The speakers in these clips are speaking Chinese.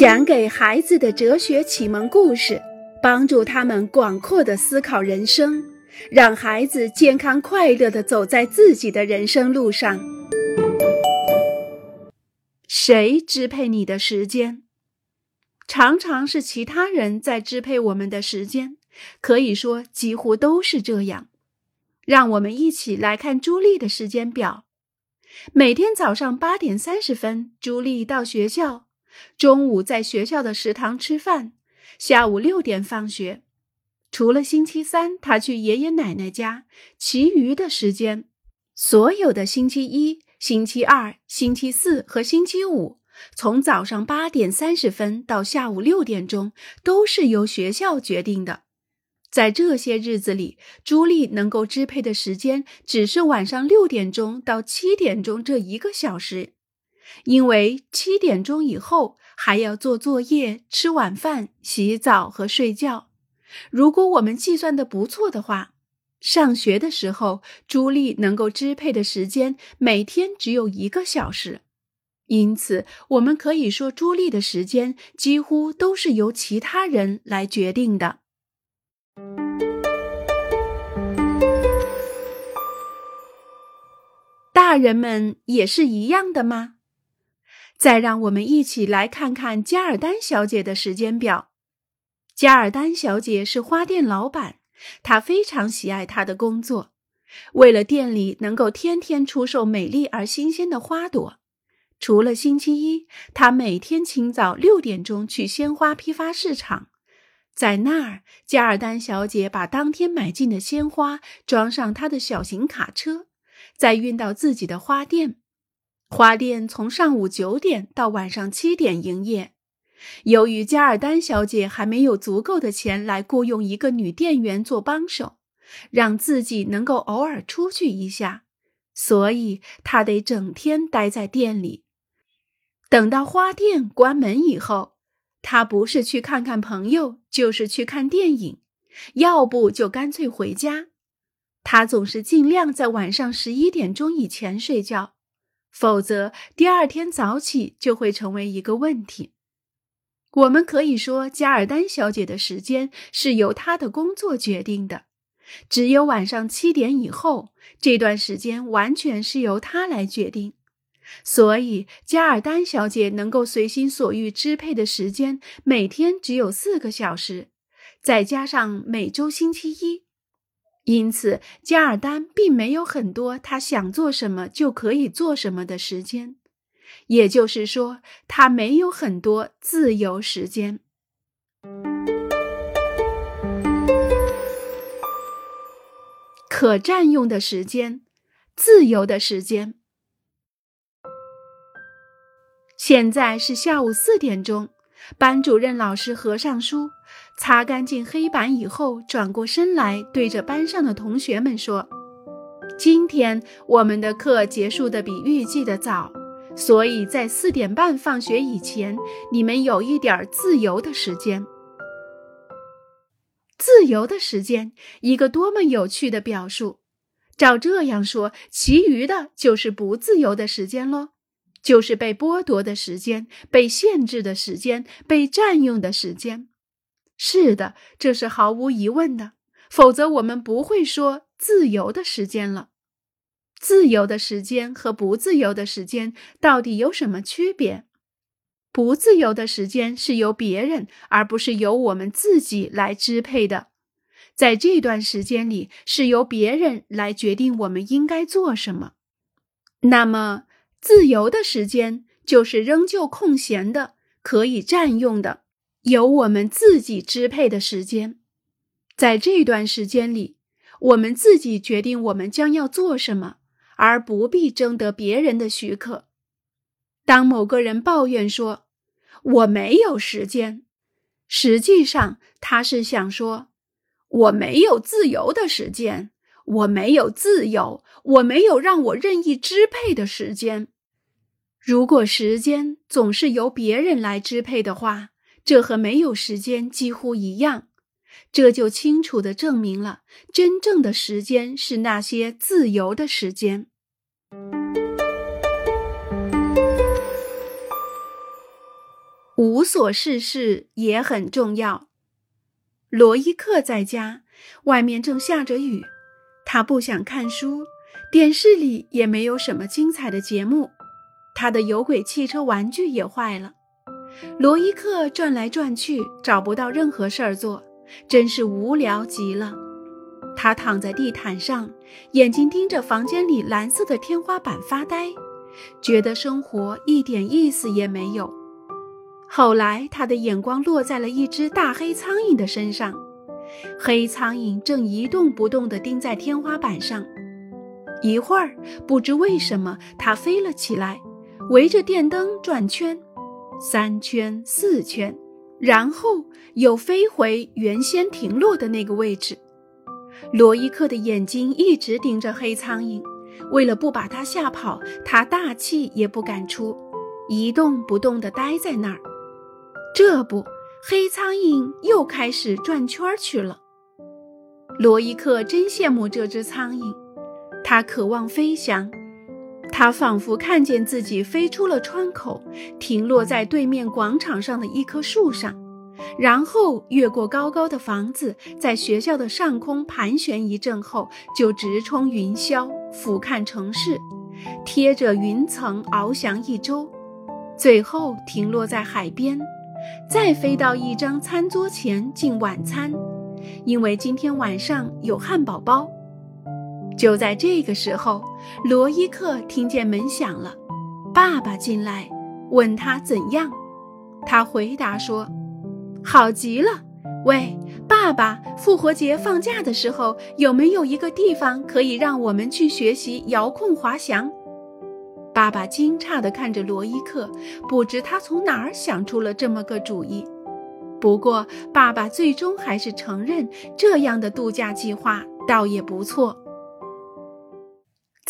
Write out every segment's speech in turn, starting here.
讲给孩子的哲学启蒙故事，帮助他们广阔的思考人生，让孩子健康快乐的走在自己的人生路上。谁支配你的时间？常常是其他人在支配我们的时间，可以说几乎都是这样。让我们一起来看朱莉的时间表。每天早上八点三十分，朱莉到学校。中午在学校的食堂吃饭，下午六点放学。除了星期三，他去爷爷奶奶家，其余的时间，所有的星期一、星期二、星期四和星期五，从早上八点三十分到下午六点钟，都是由学校决定的。在这些日子里，朱莉能够支配的时间只是晚上六点钟到七点钟这一个小时。因为七点钟以后还要做作业、吃晚饭、洗澡和睡觉。如果我们计算的不错的话，上学的时候朱莉能够支配的时间每天只有一个小时。因此，我们可以说朱莉的时间几乎都是由其他人来决定的。大人们也是一样的吗？再让我们一起来看看加尔丹小姐的时间表。加尔丹小姐是花店老板，她非常喜爱她的工作。为了店里能够天天出售美丽而新鲜的花朵，除了星期一，她每天清早六点钟去鲜花批发市场，在那儿，加尔丹小姐把当天买进的鲜花装上她的小型卡车，再运到自己的花店。花店从上午九点到晚上七点营业。由于加尔丹小姐还没有足够的钱来雇佣一个女店员做帮手，让自己能够偶尔出去一下，所以她得整天待在店里。等到花店关门以后，她不是去看看朋友，就是去看电影，要不就干脆回家。她总是尽量在晚上十一点钟以前睡觉。否则，第二天早起就会成为一个问题。我们可以说，加尔丹小姐的时间是由她的工作决定的。只有晚上七点以后，这段时间完全是由她来决定。所以，加尔丹小姐能够随心所欲支配的时间，每天只有四个小时，再加上每周星期一。因此，加尔丹并没有很多他想做什么就可以做什么的时间，也就是说，他没有很多自由时间。可占用的时间，自由的时间。现在是下午四点钟。班主任老师合上书，擦干净黑板以后，转过身来，对着班上的同学们说：“今天我们的课结束的比预计的早，所以在四点半放学以前，你们有一点自由的时间。自由的时间，一个多么有趣的表述！照这样说，其余的就是不自由的时间喽。”就是被剥夺的时间，被限制的时间，被占用的时间。是的，这是毫无疑问的。否则，我们不会说自由的时间了。自由的时间和不自由的时间到底有什么区别？不自由的时间是由别人，而不是由我们自己来支配的。在这段时间里，是由别人来决定我们应该做什么。那么。自由的时间就是仍旧空闲的、可以占用的、由我们自己支配的时间。在这段时间里，我们自己决定我们将要做什么，而不必征得别人的许可。当某个人抱怨说“我没有时间”，实际上他是想说“我没有自由的时间”。我没有自由，我没有让我任意支配的时间。如果时间总是由别人来支配的话，这和没有时间几乎一样。这就清楚地证明了，真正的时间是那些自由的时间。无所事事也很重要。罗伊克在家，外面正下着雨，他不想看书，电视里也没有什么精彩的节目，他的有轨汽车玩具也坏了。罗伊克转来转去，找不到任何事儿做，真是无聊极了。他躺在地毯上，眼睛盯着房间里蓝色的天花板发呆，觉得生活一点意思也没有。后来，他的眼光落在了一只大黑苍蝇的身上，黑苍蝇正一动不动地盯在天花板上。一会儿，不知为什么，它飞了起来，围着电灯转圈。三圈四圈，然后又飞回原先停落的那个位置。罗伊克的眼睛一直盯着黑苍蝇，为了不把它吓跑，他大气也不敢出，一动不动地待在那儿。这不，黑苍蝇又开始转圈去了。罗伊克真羡慕这只苍蝇，他渴望飞翔。他仿佛看见自己飞出了窗口，停落在对面广场上的一棵树上，然后越过高高的房子，在学校的上空盘旋一阵后，就直冲云霄，俯瞰城市，贴着云层翱翔一周，最后停落在海边，再飞到一张餐桌前进晚餐，因为今天晚上有汉堡包。就在这个时候，罗伊克听见门响了，爸爸进来，问他怎样。他回答说：“好极了。喂，爸爸，复活节放假的时候，有没有一个地方可以让我们去学习遥控滑翔？”爸爸惊诧地看着罗伊克，不知他从哪儿想出了这么个主意。不过，爸爸最终还是承认这样的度假计划倒也不错。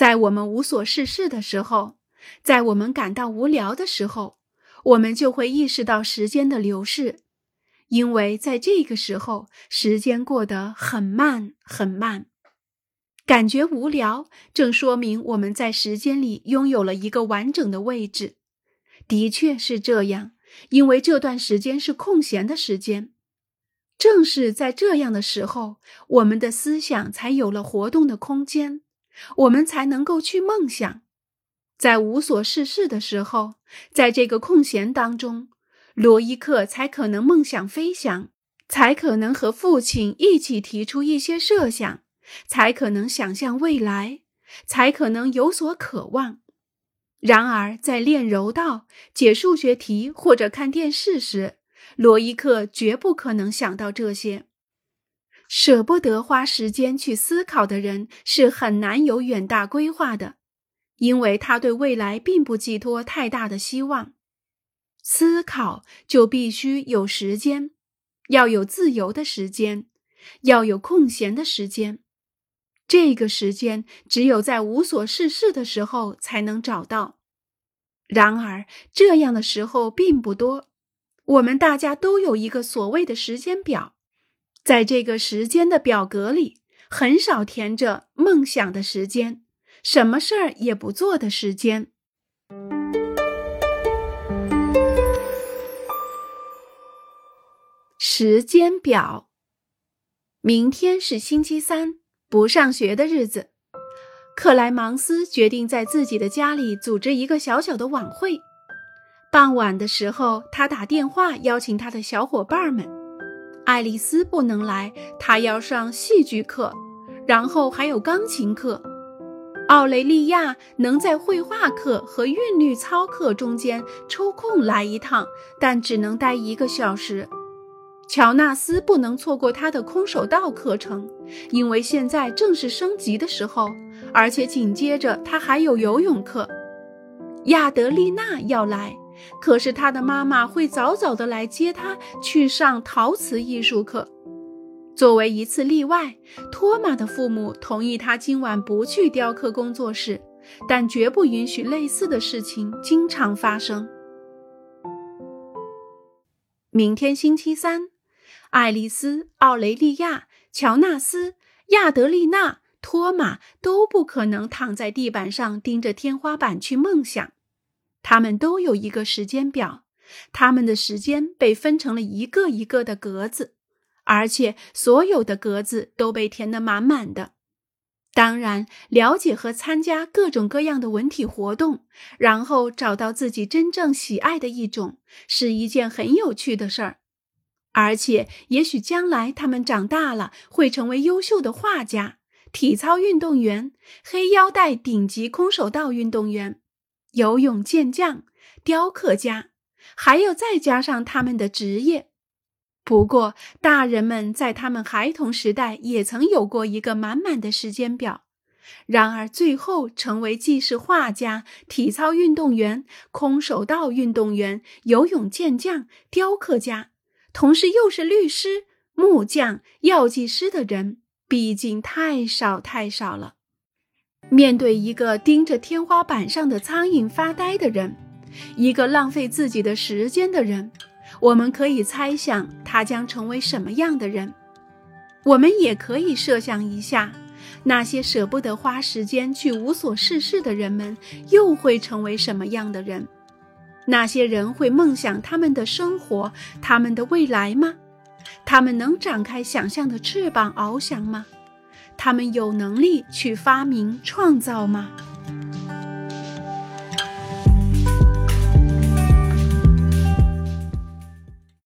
在我们无所事事的时候，在我们感到无聊的时候，我们就会意识到时间的流逝，因为在这个时候，时间过得很慢很慢。感觉无聊，正说明我们在时间里拥有了一个完整的位置。的确是这样，因为这段时间是空闲的时间。正是在这样的时候，我们的思想才有了活动的空间。我们才能够去梦想，在无所事事的时候，在这个空闲当中，罗伊克才可能梦想飞翔，才可能和父亲一起提出一些设想，才可能想象未来，才可能有所渴望。然而，在练柔道、解数学题或者看电视时，罗伊克绝不可能想到这些。舍不得花时间去思考的人是很难有远大规划的，因为他对未来并不寄托太大的希望。思考就必须有时间，要有自由的时间，要有空闲的时间。这个时间只有在无所事事的时候才能找到。然而，这样的时候并不多。我们大家都有一个所谓的时间表。在这个时间的表格里，很少填着梦想的时间，什么事儿也不做的时间。时间表。明天是星期三，不上学的日子。克莱芒斯决定在自己的家里组织一个小小的晚会。傍晚的时候，他打电话邀请他的小伙伴们。爱丽丝不能来，她要上戏剧课，然后还有钢琴课。奥雷利亚能在绘画课和韵律操课中间抽空来一趟，但只能待一个小时。乔纳斯不能错过他的空手道课程，因为现在正是升级的时候，而且紧接着他还有游泳课。亚德丽娜要来。可是他的妈妈会早早的来接他去上陶瓷艺术课。作为一次例外，托马的父母同意他今晚不去雕刻工作室，但绝不允许类似的事情经常发生。明天星期三，爱丽丝、奥雷利亚、乔纳斯、亚德丽娜、托马都不可能躺在地板上盯着天花板去梦想。他们都有一个时间表，他们的时间被分成了一个一个的格子，而且所有的格子都被填得满满的。当然，了解和参加各种各样的文体活动，然后找到自己真正喜爱的一种，是一件很有趣的事儿。而且，也许将来他们长大了，会成为优秀的画家、体操运动员、黑腰带顶级空手道运动员、游泳健将、雕刻家，还要再加上他们的职业。不过，大人们在他们孩童时代也曾有过一个满满的时间表。然而，最后成为既是画家、体操运动员、空手道运动员、游泳健将、雕刻家，同时又是律师、木匠、药剂师的人，毕竟太少太少了。面对一个盯着天花板上的苍蝇发呆的人，一个浪费自己的时间的人。我们可以猜想他将成为什么样的人，我们也可以设想一下，那些舍不得花时间去无所事事的人们又会成为什么样的人？那些人会梦想他们的生活、他们的未来吗？他们能展开想象的翅膀翱翔吗？他们有能力去发明创造吗？